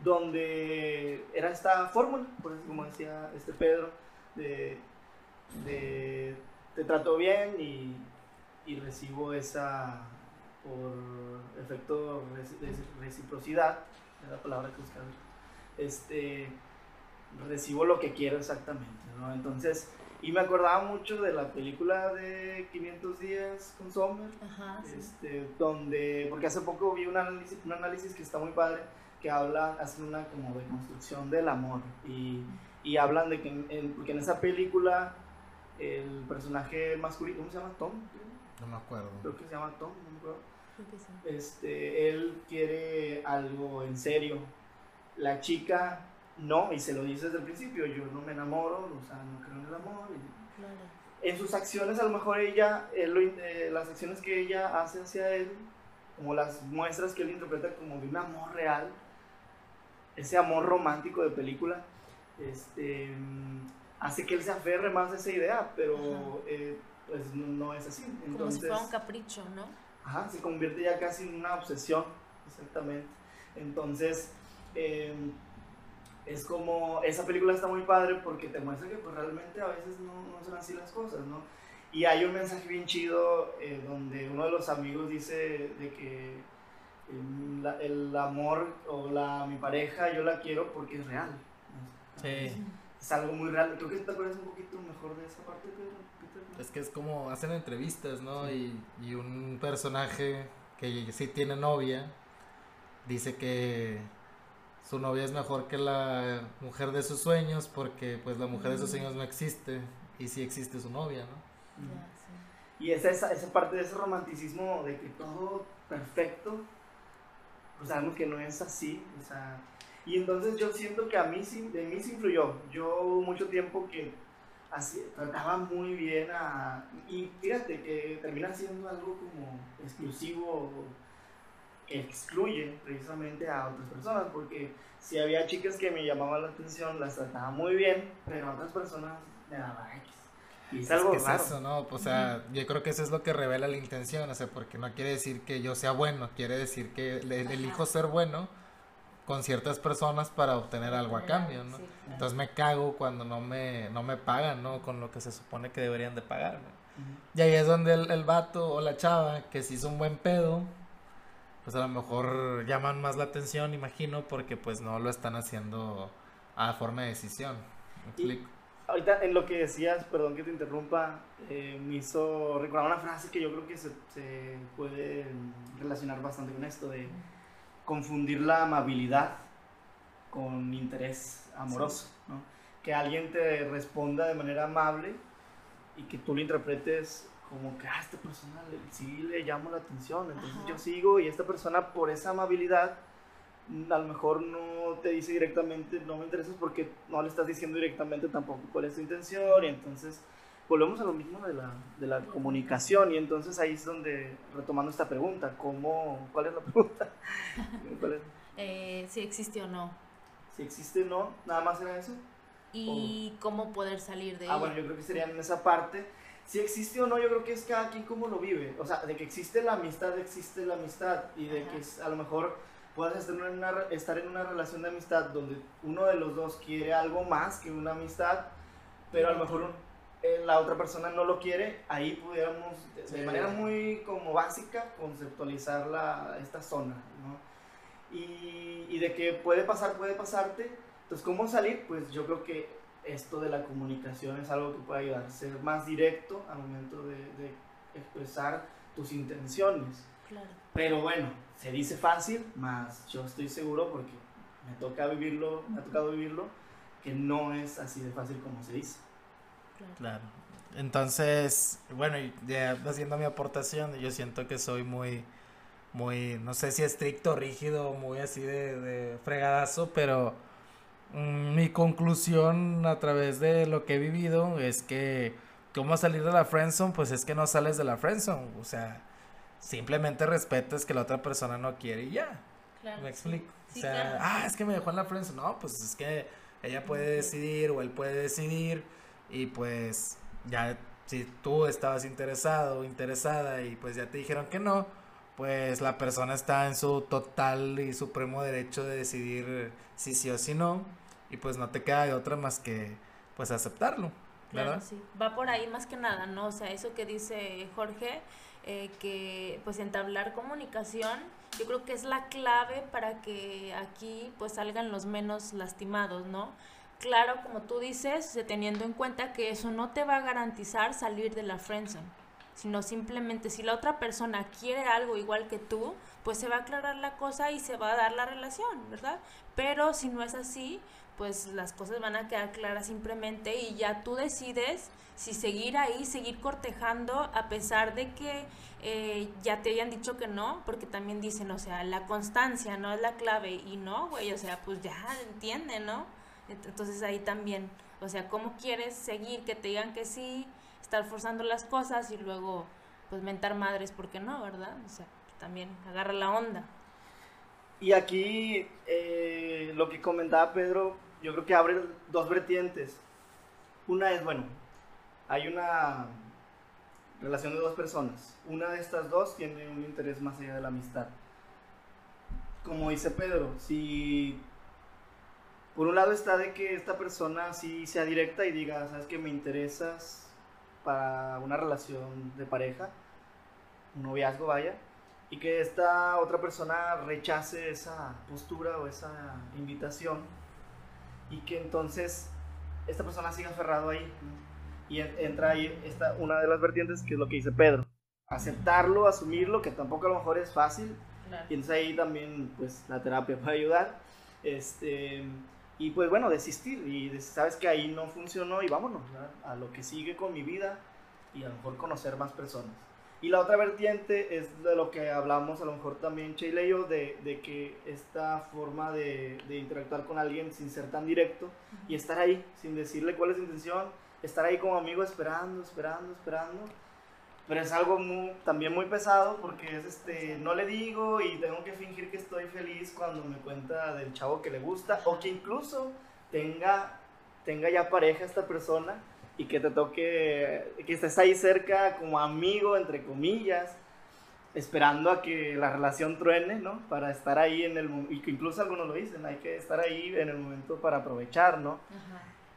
donde era esta fórmula, por como decía este Pedro, de, de te trato bien y, y recibo esa, por efecto de reciprocidad, es la palabra que buscaba, este, recibo lo que quiero exactamente, ¿no? Entonces, y me acordaba mucho de la película de 500 días con Sommer, este, donde, porque hace poco vi un análisis, un análisis que está muy padre, que habla, hacen una como deconstrucción del amor, y, y hablan de que en, porque en esa película el personaje masculino, ¿cómo se llama? Tom. No me acuerdo. Creo que se llama Tom, no me acuerdo. Este, él quiere algo en serio. La chica no, y se lo dice desde el principio, yo no me enamoro, o sea, no creo en el amor. En sus acciones, a lo mejor ella, eh, las acciones que ella hace hacia él, como las muestras que él interpreta como de un amor real, ese amor romántico de película, este, hace que él se aferre más a esa idea, pero eh, pues no, es así. Entonces, como si fuera un capricho, ¿no? Ajá, se convierte ya casi en una obsesión, exactamente. Entonces, em, es como, esa película está muy padre porque te muestra que pues realmente a veces no, no son así las cosas, ¿no? Y hay un mensaje bien chido eh, donde uno de los amigos dice de que el, el, amor o la, mi pareja yo la quiero porque es real. Sí es algo muy real. Creo que te acuerdas un poquito mejor de esa parte, Es que es como hacen entrevistas, ¿no? Y, y un personaje que sí tiene novia dice que su novia es mejor que la mujer de sus sueños porque pues la mujer de sus sueños no existe y sí existe su novia, ¿no? Y esa, esa, esa, parte de ese romanticismo de que todo perfecto, pues sabemos que no es así, o sea, y entonces yo siento que a mí sí, de mí sí influyó. Yo mucho tiempo que así, trataba muy bien a... Y fíjate que termina siendo algo como exclusivo que excluye precisamente a otras personas, porque si había chicas que me llamaban la atención, las trataba muy bien, pero a otras personas me daba X. Y es, algo que es eso, ¿no? O sea, yo creo que eso es lo que revela la intención, o sea, porque no quiere decir que yo sea bueno, quiere decir que elijo ser bueno con ciertas personas para obtener algo a cambio, ¿no? Entonces me cago cuando no me, no me pagan, ¿no? Con lo que se supone que deberían de pagarme. Y ahí es donde el, el, vato o la chava que se hizo un buen pedo, pues a lo mejor llaman más la atención, imagino, porque pues no lo están haciendo a forma de decisión. ¿Me explico? ahorita en lo que decías, perdón que te interrumpa, eh, me hizo recordar una frase que yo creo que se, se puede relacionar bastante con esto de confundir la amabilidad con interés amoroso, ¿no? Que alguien te responda de manera amable y que tú lo interpretes como que, ah, esta persona sí le llamo la atención, entonces yo sigo y esta persona por esa amabilidad mm, a lo mejor no te dice directamente, no me interesas porque no le estás diciendo directamente tampoco cuál es tu intención y entonces volvemos a lo mismo de la, de la comunicación y entonces ahí es donde, retomando esta pregunta, ¿cómo, ¿cuál es la pregunta? Eh, si existe o no. Si existe o no, nada más era eso. ¿Y cómo poder salir de ah, bueno, yo creo que sería en esa parte. Si existe o no, yo creo que es cada quien cómo lo vive. O sea, de que existe la amistad, existe la amistad. Y de que a lo mejor puedas estar en, una, estar en una relación de amistad donde uno de los dos quiere algo más que una amistad, pero a lo mejor eh, la otra persona no lo quiere, ahí pudiéramos de manera muy como básica conceptualizar la, esta zona, ¿no? Y, y, de que puede pasar, puede pasarte. Entonces, ¿cómo salir? Pues yo creo que esto de la comunicación es algo que puede ayudar, a ser más directo al momento de, de expresar tus intenciones. Claro. Pero bueno, se dice fácil, más yo estoy seguro porque me toca vivirlo, me ha tocado vivirlo, que no es así de fácil como se dice. Claro. Entonces, bueno, ya haciendo mi aportación, yo siento que soy muy, muy, no sé si estricto, rígido, muy así de, de fregadazo, pero mm, mi conclusión a través de lo que he vivido es que, ¿cómo salir de la friendzone? Pues es que no sales de la friendzone, o sea, simplemente respetas que la otra persona no quiere y ya. me explico. o sea, ah, es que me dejó en la friendzone. No, pues es que ella puede decidir o él puede decidir y pues ya si tú estabas interesado o interesada y pues ya te dijeron que no, pues la persona está en su total y supremo derecho de decidir si sí o si no y pues no te queda de otra más que pues aceptarlo. Claro, sí. Va por ahí más que nada, ¿no? O sea, eso que dice Jorge, eh, que pues entablar comunicación, yo creo que es la clave para que aquí pues salgan los menos lastimados, ¿no? Claro, como tú dices, teniendo en cuenta que eso no te va a garantizar salir de la friendzone, sino simplemente si la otra persona quiere algo igual que tú, pues se va a aclarar la cosa y se va a dar la relación, ¿verdad? Pero si no es así, pues las cosas van a quedar claras simplemente y ya tú decides si seguir ahí, seguir cortejando a pesar de que eh, ya te hayan dicho que no, porque también dicen, o sea, la constancia no es la clave y no, güey, o sea, pues ya entiende, ¿no? Entonces ahí también, o sea, ¿cómo quieres seguir que te digan que sí, estar forzando las cosas y luego pues mentar madres porque no, ¿verdad? O sea, también agarra la onda. Y aquí eh, lo que comentaba Pedro, yo creo que abre dos vertientes. Una es, bueno, hay una relación de dos personas. Una de estas dos tiene un interés más allá de la amistad. Como dice Pedro, si por un lado está de que esta persona sí sea directa y diga, sabes que me interesas para una relación de pareja, un noviazgo vaya, y que esta otra persona rechace esa postura o esa invitación y que entonces esta persona siga aferrado ahí. Y entra ahí esta, una de las vertientes que es lo que dice Pedro. Aceptarlo, asumirlo, que tampoco a lo mejor es fácil. Y entonces ahí también pues la terapia puede ayudar. Este, y pues bueno, desistir. Y sabes que ahí no funcionó y vámonos a lo que sigue con mi vida y a lo mejor conocer más personas. Y la otra vertiente es de lo que hablamos a lo mejor también Sheila y yo, de, de que esta forma de, de, interactuar con alguien sin ser tan directo y estar ahí, sin decirle cuál es su intención, estar ahí como amigo esperando, esperando, esperando. Pero es algo muy, también muy pesado porque es este, no le digo y tengo que fingir que estoy feliz cuando me cuenta del chavo que le gusta o que incluso tenga, tenga ya pareja esta persona y que te toque, que estés ahí cerca como amigo, entre comillas, esperando a que la relación truene, ¿no? Para estar ahí en el y que incluso algunos lo dicen, hay que estar ahí en el momento para aprovechar, ¿no?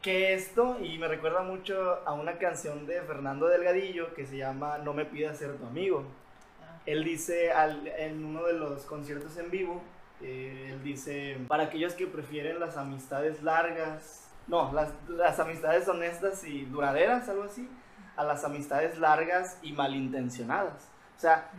Que esto, y me recuerda mucho a una canción de Fernando Delgadillo que se llama No me pidas ser tu amigo. Ah. Él dice al, en uno de los conciertos en vivo, eh, él dice, para aquellos que prefieren las amistades largas, no, las, las amistades honestas y duraderas, algo así, a las amistades largas y malintencionadas. O sea,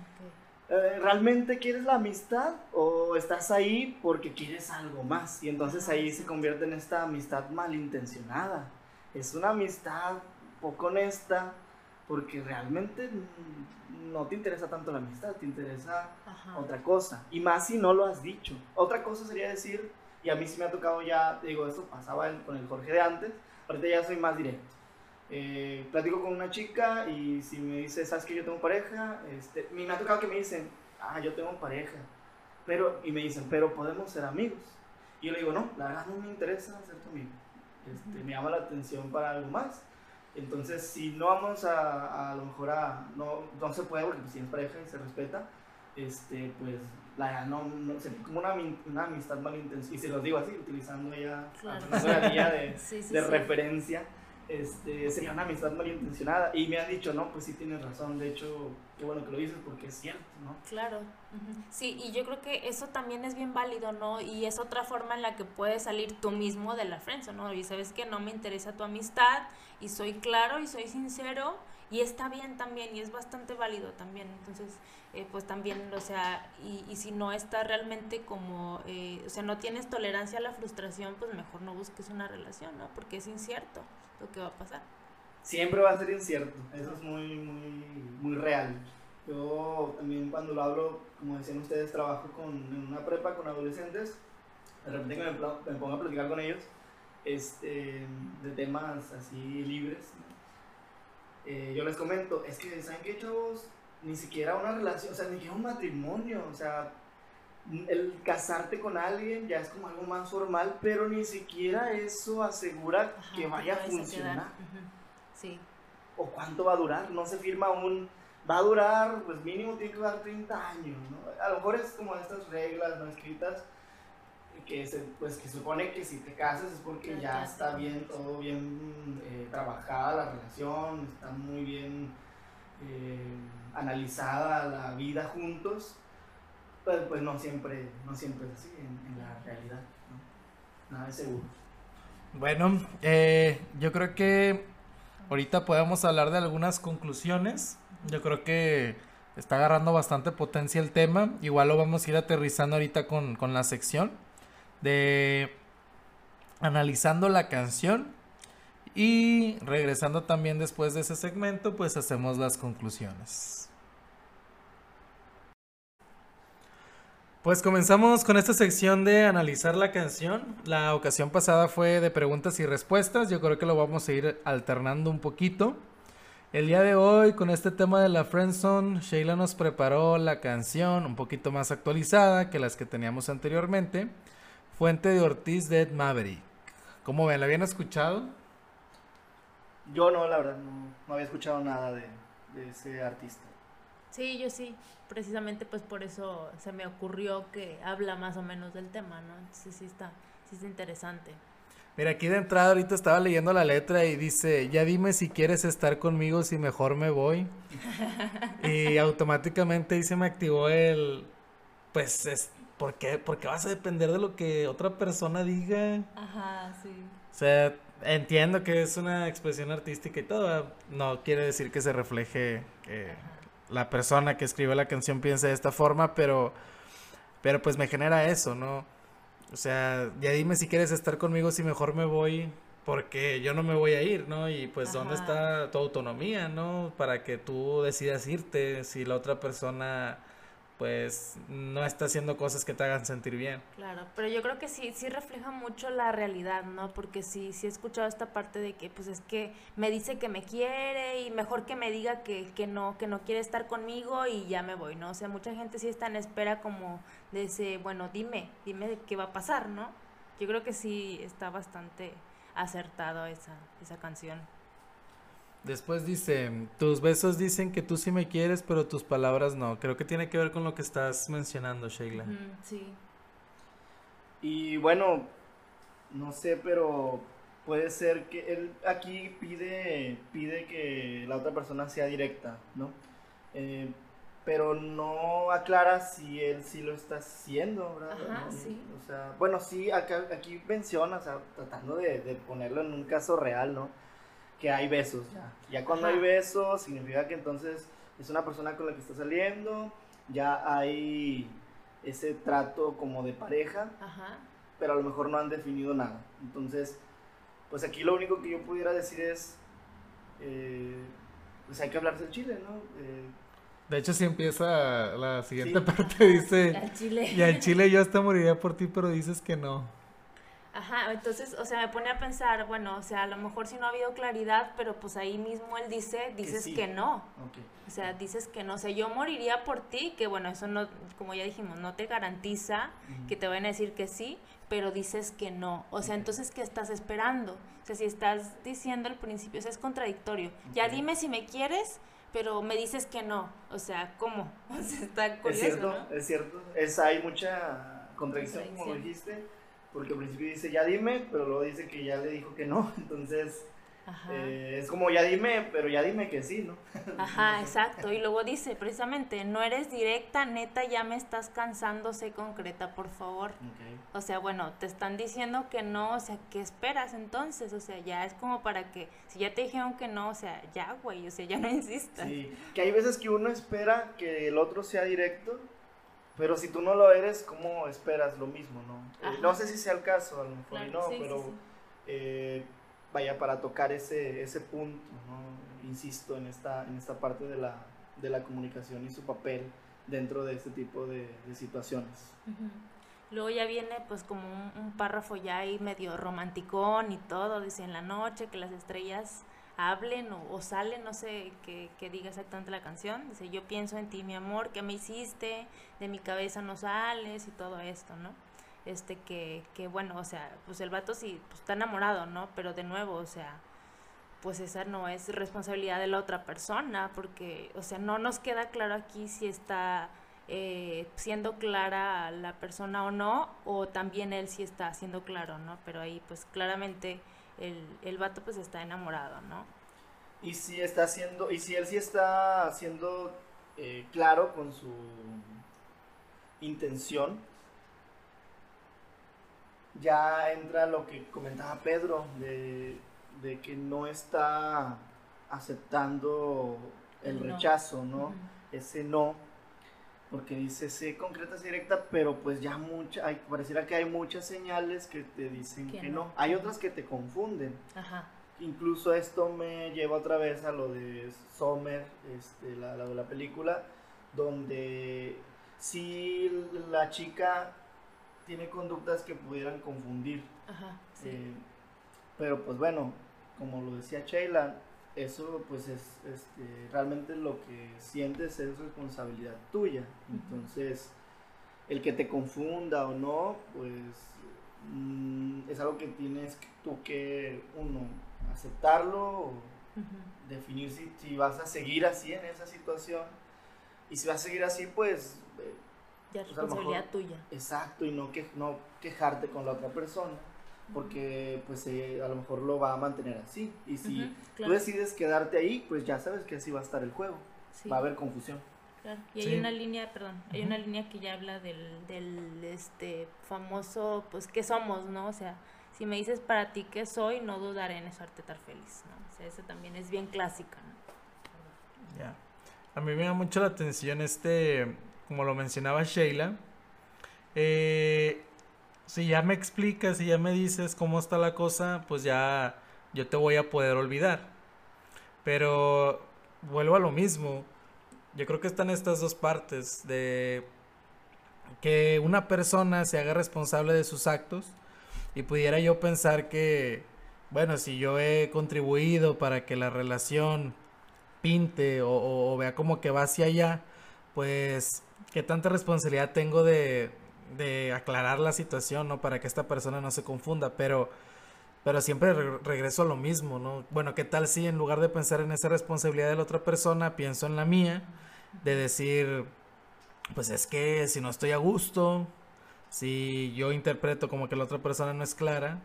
¿realmente quieres la amistad o estás ahí porque quieres algo más? Y entonces ahí se convierte en esta amistad malintencionada. Es una amistad poco honesta porque realmente no te interesa tanto la amistad, te interesa otra cosa. Y más si no lo has dicho. Otra cosa sería decir, y a mí sí me ha tocado ya, digo, eso pasaba con el Jorge de antes, ahorita ya soy más directo. Eh, platico con una chica y si me dice, ¿sabes que yo tengo pareja? Este, me ha tocado que me dicen, ah, yo tengo pareja. Pero, y me dicen, pero podemos ser amigos. Y yo le digo, no, la verdad no me interesa ser tu amigo. Este, me llama la atención para algo más. Entonces, si no vamos a, a, lo mejor a, no, no se puede porque si es pareja y se respeta, este, pues la, no, no, como una, una amistad malintencionada, y se los digo así, utilizando ya la guía de, de referencia, este, sería una amistad malintencionada. Y me han dicho, no, pues sí tienes razón, de hecho, qué bueno que lo dices porque es cierto, ¿no? Claro, sí, y yo creo que eso también es bien válido, ¿no? Y es otra forma en la que puedes salir tú mismo de la frente, ¿no? Y sabes que no me interesa tu amistad y soy claro y soy sincero y está bien también y es bastante válido también. Entonces, eh, pues también, o sea, y, y, si no está realmente como, eh, o sea, no tienes tolerancia a la frustración, pues mejor no busques una relación, ¿no? Porque es incierto lo que va a pasar. Siempre va a ser incierto, eso es muy, muy, muy real. Yo también cuando lo hablo, como decían ustedes, trabajo con, en una prepa con adolescentes, de repente me, me pongo a platicar con ellos este, de temas así libres, eh, yo les comento, es que, ¿saben qué, chavos? Ni siquiera una relación, o sea, ni siquiera un matrimonio, o sea, el casarte con alguien ya es como algo más formal, pero ni siquiera eso asegura que vaya a funcionar. Sí. O cuánto va a durar, no se firma un, va a durar, pues mínimo tiene que durar 30 años, ¿no? A lo mejor es como estas reglas no escritas, que se, pues que supone que si te casas es porque ya está bien, todo bien eh, trabajada la relación, está muy bien eh, analizada la vida juntos, pero pues no siempre, no siempre es así en, la realidad, nada es seguro. Bueno, eh, yo creo que ahorita podemos hablar de algunas conclusiones. Yo creo que está agarrando bastante potencia el tema. Igual lo vamos a ir aterrizando ahorita con, con la sección de analizando la canción y regresando también después de ese segmento, pues hacemos las conclusiones. Pues comenzamos con esta sección de analizar la canción. La ocasión pasada fue de preguntas y respuestas. Yo creo que lo vamos a ir alternando un poquito. El día de hoy, con este tema de la Friendzone, Sheila nos preparó la canción un poquito más actualizada que las que teníamos anteriormente. Fuente de Ortiz Dead Maverick. ¿Cómo ven? ¿La habían escuchado? Yo no, la verdad, no, había escuchado nada de, ese artista. Sí, yo sí. Precisamente pues por eso se me ocurrió que habla más o menos del tema, ¿no? Entonces sí está, sí está interesante. Mira, aquí de entrada ahorita estaba leyendo la letra y dice, ya dime si quieres estar conmigo, si mejor me voy. y automáticamente ahí se me activó el, pues, es, ¿por qué? Porque vas a depender de lo que otra persona diga. Ajá, sí. O sea, entiendo que es una expresión artística y todo, no quiere decir que se refleje que la persona que escribe la canción piense de esta forma, pero, pero pues me genera eso, ¿no? O sea, ya dime si quieres estar conmigo, si mejor me voy, porque yo no me voy a ir, ¿no? Y pues, ¿dónde está tu autonomía, ¿no? Para que tú decidas irte si la otra persona pues no está haciendo cosas que te hagan sentir bien. Claro, pero yo creo que sí, sí refleja mucho la realidad, ¿no? Porque sí, sí he escuchado esta parte de que pues es que me dice que me quiere y mejor que me diga que, que no, que no quiere estar conmigo y ya me voy, ¿no? O sea, mucha gente sí está en espera como de ese, bueno, dime, dime qué va a pasar, ¿no? Yo creo que sí está bastante acertado esa, esa canción. Después dice, tus besos dicen que tú sí me quieres, pero tus palabras no. Creo que tiene que ver con lo que estás mencionando, Sheila. sí. Y bueno, no sé, pero puede ser que él aquí pide, pide que la otra persona sea directa, ¿no? Eh, pero no aclara si él sí lo está haciendo, ¿verdad? Ajá, sí. O sea, bueno, sí, acá, aquí menciona, o sea, tratando de, de ponerlo en un caso real, ¿no? Que hay besos ya. Ya cuando hay besos significa que entonces es una persona con la que está saliendo, ya hay ese trato como de pareja, pero a lo mejor no han definido nada. Entonces, pues aquí lo único que yo pudiera decir es, eh, pues hay que hablarse del chile, ¿no? Eh, de hecho, si empieza la siguiente parte, dice, y al chile yo hasta moriría por ti, pero dices que no. Ajá, entonces, o sea, me pone a pensar, bueno, o sea, a lo mejor si no ha habido claridad, pero pues ahí mismo él dice, dices que, no. O sea, dices que no. O sea, yo moriría por ti, que bueno, eso no, como ya dijimos, no te garantiza que te vayan a decir que sí, pero dices que no. O sea, entonces, ¿qué estás esperando? O sea, si estás diciendo al principio, o sea, es contradictorio. Ya dime si me quieres, pero me dices que no. O sea, ¿cómo? O sea, está curioso, Es cierto, es cierto. Es, hay mucha contradicción, como lo dijiste porque al principio dice ya dime, pero luego dice que ya le dijo que no, entonces eh, es como ya dime, pero ya dime que sí, ¿no? Ajá, exacto, y luego dice precisamente, no eres directa, neta, ya me estás cansando, sé concreta, por favor. O sea, bueno, te están diciendo que no, o sea, ¿qué esperas entonces? O sea, ya es como para que, si ya te dijeron que no, o sea, ya, güey, o sea, ya no insistas. Sí, que hay veces que uno espera que el otro sea directo, pero si tú no lo eres, ¿cómo esperas lo mismo, no? Eh, no sé si sea el caso, a lo mejor no, pero eh, vaya, para tocar ese, ese punto, ¿no? Insisto en esta, en esta parte de la, de la comunicación y su papel dentro de este tipo de, situaciones. Luego ya viene pues como un, un, párrafo ya ahí medio romanticón y todo, dice en la noche que las estrellas hablen o, salen, no sé qué, diga exactamente la canción. Dice, yo pienso en ti, mi amor, que me hiciste, de mi cabeza no sales y todo esto, ¿no? Este, que, que bueno, o sea, pues el vato sí pues, está enamorado, ¿no? Pero de nuevo, o sea, pues esa no es responsabilidad de la otra persona, porque, o sea, no nos queda claro aquí si está eh, siendo clara la persona o no, o también él sí está siendo claro, ¿no? Pero ahí pues claramente el, el vato pues está enamorado, ¿no? Y si está haciendo, y si él sí está siendo eh, claro con su intención, ya entra lo que comentaba Pedro, de, de que no está aceptando el, no. rechazo, ¿no? Ese no, porque dice sé concreta, sé directa, pero pues ya mucha, hay, pareciera que hay muchas señales que te dicen Que que, no. no. Hay otras que te confunden. Ajá. Incluso esto me lleva otra vez a lo de Sommer, este, la, la de la película, donde sí la chica tiene conductas que pudieran confundir. Ajá. Sí. eh, pero pues bueno, como lo decía Sheila, eso pues es este, realmente lo que sientes es responsabilidad tuya. Entonces, el que te confunda o no, pues mm, es algo que tienes tú que, uno, aceptarlo, o definir si, si vas a seguir así en esa situación. Y si vas a seguir así, pues eh, Ya es Pues, responsabilidad mejor- tuya. exacto, y no, que, no quejarte con la otra persona, porque pues eh, a lo mejor lo va a mantener así. Y si Ujú, tú claro. decides quedarte ahí, pues ya sabes que así va a estar el juego. Sí. Va a haber confusión. Claro. Y Sí. hay una línea, perdón, hay Ujú. una línea que ya habla del, del este famoso, pues, ¿qué somos, no? O sea, si me dices para ti qué soy, no dudaré en hacerte estar feliz, ¿no? O sea, eso también es bien clásica, ¿no? Ya. A mí me da mucho la atención este, como lo mencionaba Sheila. eh, si ya me explicas, si ya me dices cómo está la cosa, pues ya yo te voy a poder olvidar. Pero vuelvo a lo mismo. Yo creo que están estas dos partes de que una persona se haga responsable de sus actos y pudiera yo pensar que, bueno, si yo he contribuido para que la relación pinte o, o- vea como que va hacia allá, pues qué tanta responsabilidad tengo de, de aclarar la situación, ¿no? Para que esta persona no se confunda, pero, pero siempre re- regreso a lo mismo, ¿no? Bueno, ¿qué tal si en lugar de pensar en esa responsabilidad de la otra persona, pienso en la mía, de decir, pues es que si no estoy a gusto, si yo interpreto como que la otra persona no es clara,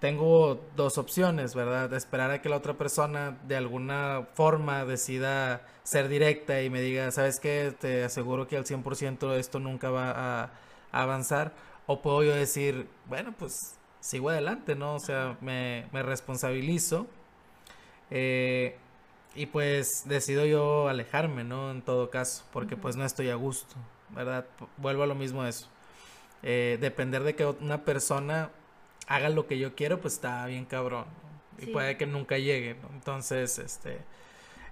tengo dos opciones, ¿verdad? Esperar a que la otra persona de alguna forma decida ser directa y me diga, ¿sabes qué? Te aseguro que al 100% esto nunca va a avanzar. O puedo yo decir, bueno, pues sigo adelante, ¿no? O sea, me, me responsabilizo. eh, y pues decido yo alejarme, ¿no? En todo caso, porque pues no estoy a gusto, ¿verdad? Vuelvo a lo mismo de eso. Eh, depender de que una persona haga lo que yo quiero, pues está bien cabrón. ¿no? Y Sí. puede que nunca llegue, ¿no? Entonces, este,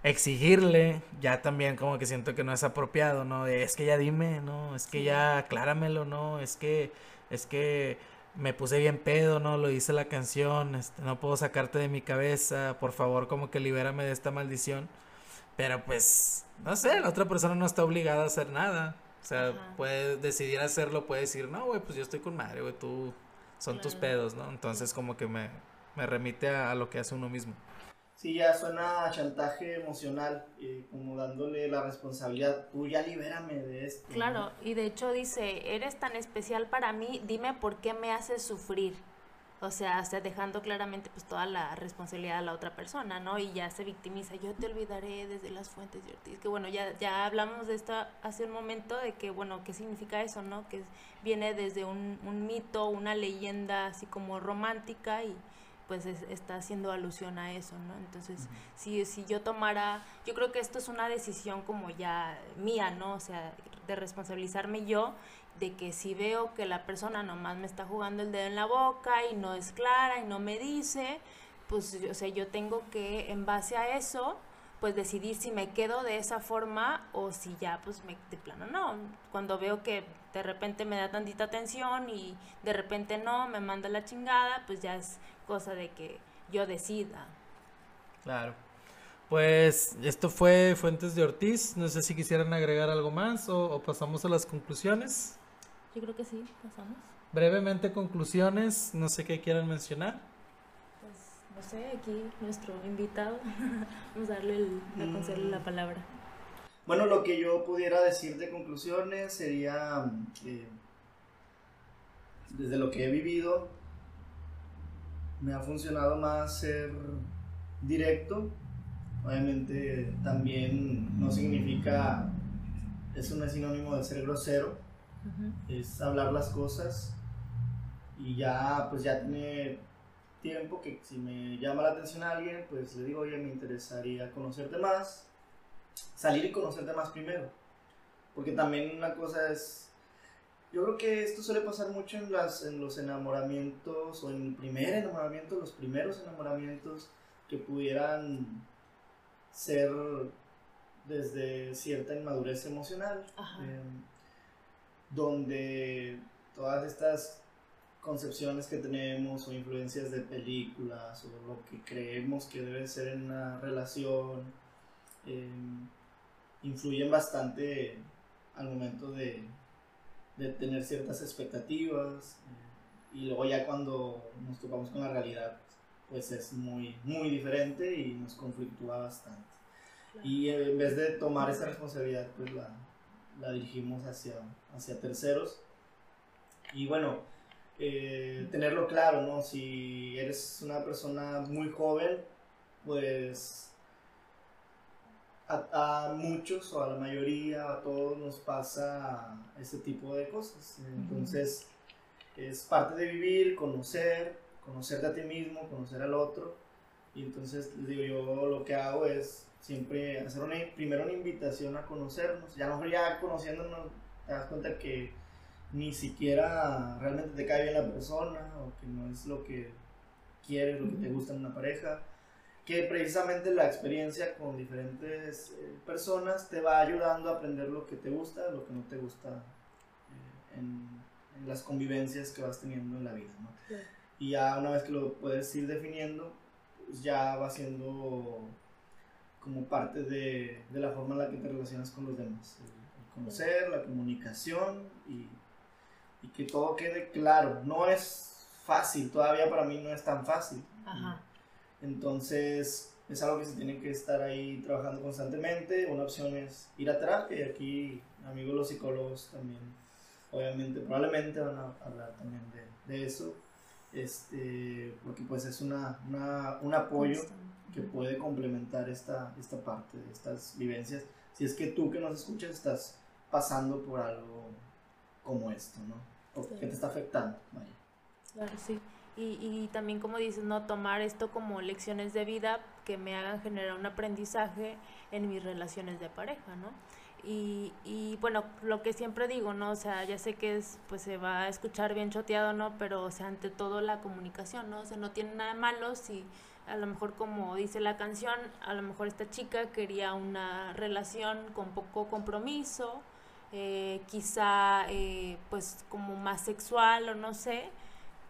exigirle, ya también como que siento que no es apropiado, ¿no? Es que ya dime, ¿no? Es que ya acláramelo, ¿no? Es que, es que me puse bien pedo, ¿no? Lo hice la canción, este, no puedo sacarte de mi cabeza, por favor, como que libérame de esta maldición. Pero pues, no sé, la otra persona no está obligada a hacer nada. O sea, Ajá. puede decidir hacerlo, puede decir, no, güey, pues yo estoy con madre, güey, tú son tus pedos, ¿no? Entonces como que me, me remite a, a lo que hace uno mismo. Sí, ya suena a chantaje emocional, eh, como dándole la responsabilidad. Tú ya libérame de esto. Claro, y de hecho dice, eres tan especial para mí, dime por qué me haces sufrir. O sea, dejando claramente pues toda la responsabilidad a la otra persona, ¿no? Y ya se victimiza, yo te olvidaré desde las fuentes de Ortiz. Que bueno, ya, ya hablamos de esto hace un momento, de que bueno, ¿qué significa eso, no? Que viene desde un, un mito, una leyenda así como romántica y pues es- está haciendo alusión a eso, ¿no? Entonces, si, si yo tomara, yo creo que esto es una decisión como ya mía, ¿no? O sea, de responsabilizarme yo de que si veo que la persona nomás me está jugando el dedo en la boca y no es clara y no me dice, pues, o sea, yo tengo que, en base a eso, pues decidir si me quedo de esa forma o si ya, pues, me, de plano no. Cuando veo que de repente me da tantita atención y de repente no, me manda la chingada, pues ya es cosa de que yo decida. Claro. Pues esto fue Fuentes de Ortiz. No sé si quisieran agregar algo más o, o pasamos a las conclusiones. Yo creo que sí, pasamos. Brevemente conclusiones, no sé qué quieran mencionar. Pues, no sé, aquí nuestro invitado, vamos a darle el, a concederle la palabra. Bueno, lo que yo pudiera decir de conclusiones sería, eh, desde lo que he vivido, me ha funcionado más ser directo. Obviamente también no significa, eso no es sinónimo de ser grosero, es hablar las cosas y ya pues ya tiene tiempo que si me llama la atención a alguien, pues le digo, oye, me interesaría conocerte más, salir y conocerte más primero. Porque también una cosa es, yo creo que esto suele pasar mucho en, las, en los enamoramientos o en el primer enamoramiento, los primeros enamoramientos que pudieran ser desde cierta inmadurez emocional, em, donde todas estas concepciones que tenemos o influencias de películas o lo que creemos que debe ser en una relación em, influyen bastante al momento de, de tener ciertas expectativas eh, y luego ya cuando nos topamos con la realidad pues es muy, muy diferente y nos conflictúa bastante. Y en vez de tomar esa responsabilidad pues la, la dirigimos hacia, hacia terceros y bueno, eh, tenerlo claro, ¿no? Si eres una persona muy joven, pues a, muchos o a la mayoría, a todos nos pasa ese tipo de cosas. Entonces, es parte de vivir, conocer, conocerte a ti mismo, conocer al otro. Y entonces, digo, yo lo que hago es siempre hacer una, primero una invitación a conocernos. Ya no ya conociéndonos, te das cuenta que ni siquiera realmente te cae bien la persona o que no es lo que quieres, lo que te gusta en una pareja. Que precisamente la experiencia con diferentes eh, personas te va ayudando a aprender lo que te gusta, lo que no te gusta eh, en, las convivencias que vas teniendo en la vida. ¿no? Y ya una vez que lo puedes ir definiendo, pues ya va siendo como parte de, de, la forma en la que te relacionas con los demás. el conocer, la comunicación y y que todo quede claro. No es fácil, todavía para mí no es tan fácil. Entonces, es algo que se tiene que estar ahí trabajando constantemente. Una opción es ir a terapia y aquí, amigos los psicólogos también, obviamente, probablemente van a hablar también de, de eso. Este, porque pues es una, una, un apoyo que puede complementar esta, esta parte de estas vivencias. Si es que tú que nos escuchas estás pasando por algo como esto, ¿no? O te está afectando, Claro, sí. Y, y también, como dices, ¿no? Tomar esto como lecciones de vida que me hagan generar un aprendizaje en mis relaciones de pareja, ¿no? Y, y, bueno, lo que siempre digo, ¿no? O sea, ya sé que es, pues se va a escuchar bien choteado, ¿no? Pero, o sea, ante todo la comunicación, ¿no? O sea, no tiene nada de malo si a lo mejor como dice la canción, a lo mejor esta chica quería una relación con poco compromiso, eh, quizá eh, pues como más sexual o no sé,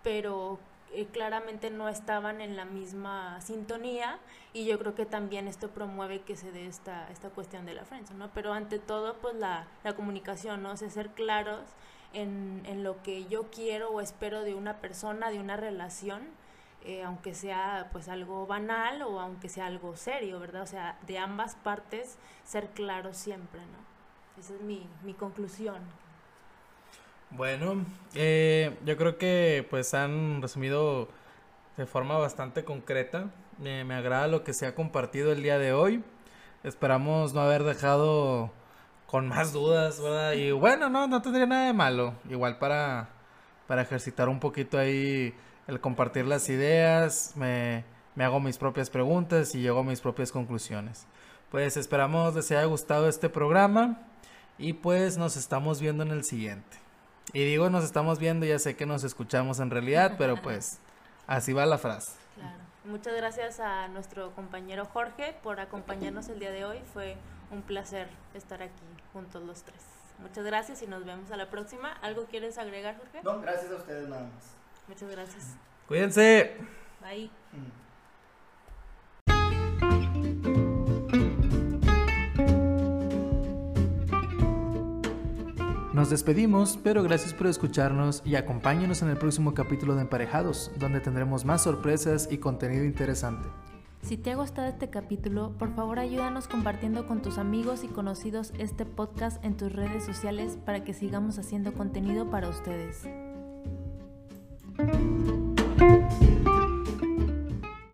pero eh, claramente no estaban en la misma sintonía y yo creo que también esto promueve que se dé esta, esta cuestión de la friendzone, ¿no? Pero ante todo pues la, la comunicación, ¿no? O ser claros en, en, lo que yo quiero o espero de una persona, de una relación, aunque sea pues algo banal o aunque sea algo serio, ¿verdad? O sea, de ambas partes ser claros siempre, ¿no? Esa es mi, mi conclusión. Bueno, eh, yo creo que pues han resumido de forma bastante concreta. me agrada lo que se ha compartido el día de hoy. Esperamos no haber dejado con más dudas, ¿verdad? Y bueno, no, no tendría nada de malo. Igual para, para ejercitar un poquito ahí el compartir las ideas, me, me hago mis propias preguntas y llego a mis propias conclusiones. Pues esperamos les haya gustado este programa. Y pues nos estamos viendo en el siguiente. Y digo nos estamos viendo, ya sé que nos escuchamos en realidad, pero pues así va la frase. Claro. Muchas gracias a nuestro compañero Jorge por acompañarnos el día de hoy. Fue un placer estar aquí juntos los tres. Muchas gracias y nos vemos a la próxima. ¿Algo quieres agregar, Jorge? No, gracias a ustedes nada más. Muchas gracias. Cuídense. Bye. Nos despedimos, pero gracias por escucharnos y acompáñenos en el próximo capítulo de Emparejados, donde tendremos más sorpresas y contenido interesante. Si te ha gustado este capítulo, por favor ayúdanos compartiendo con tus amigos y conocidos este podcast en tus redes sociales para que sigamos haciendo contenido para ustedes.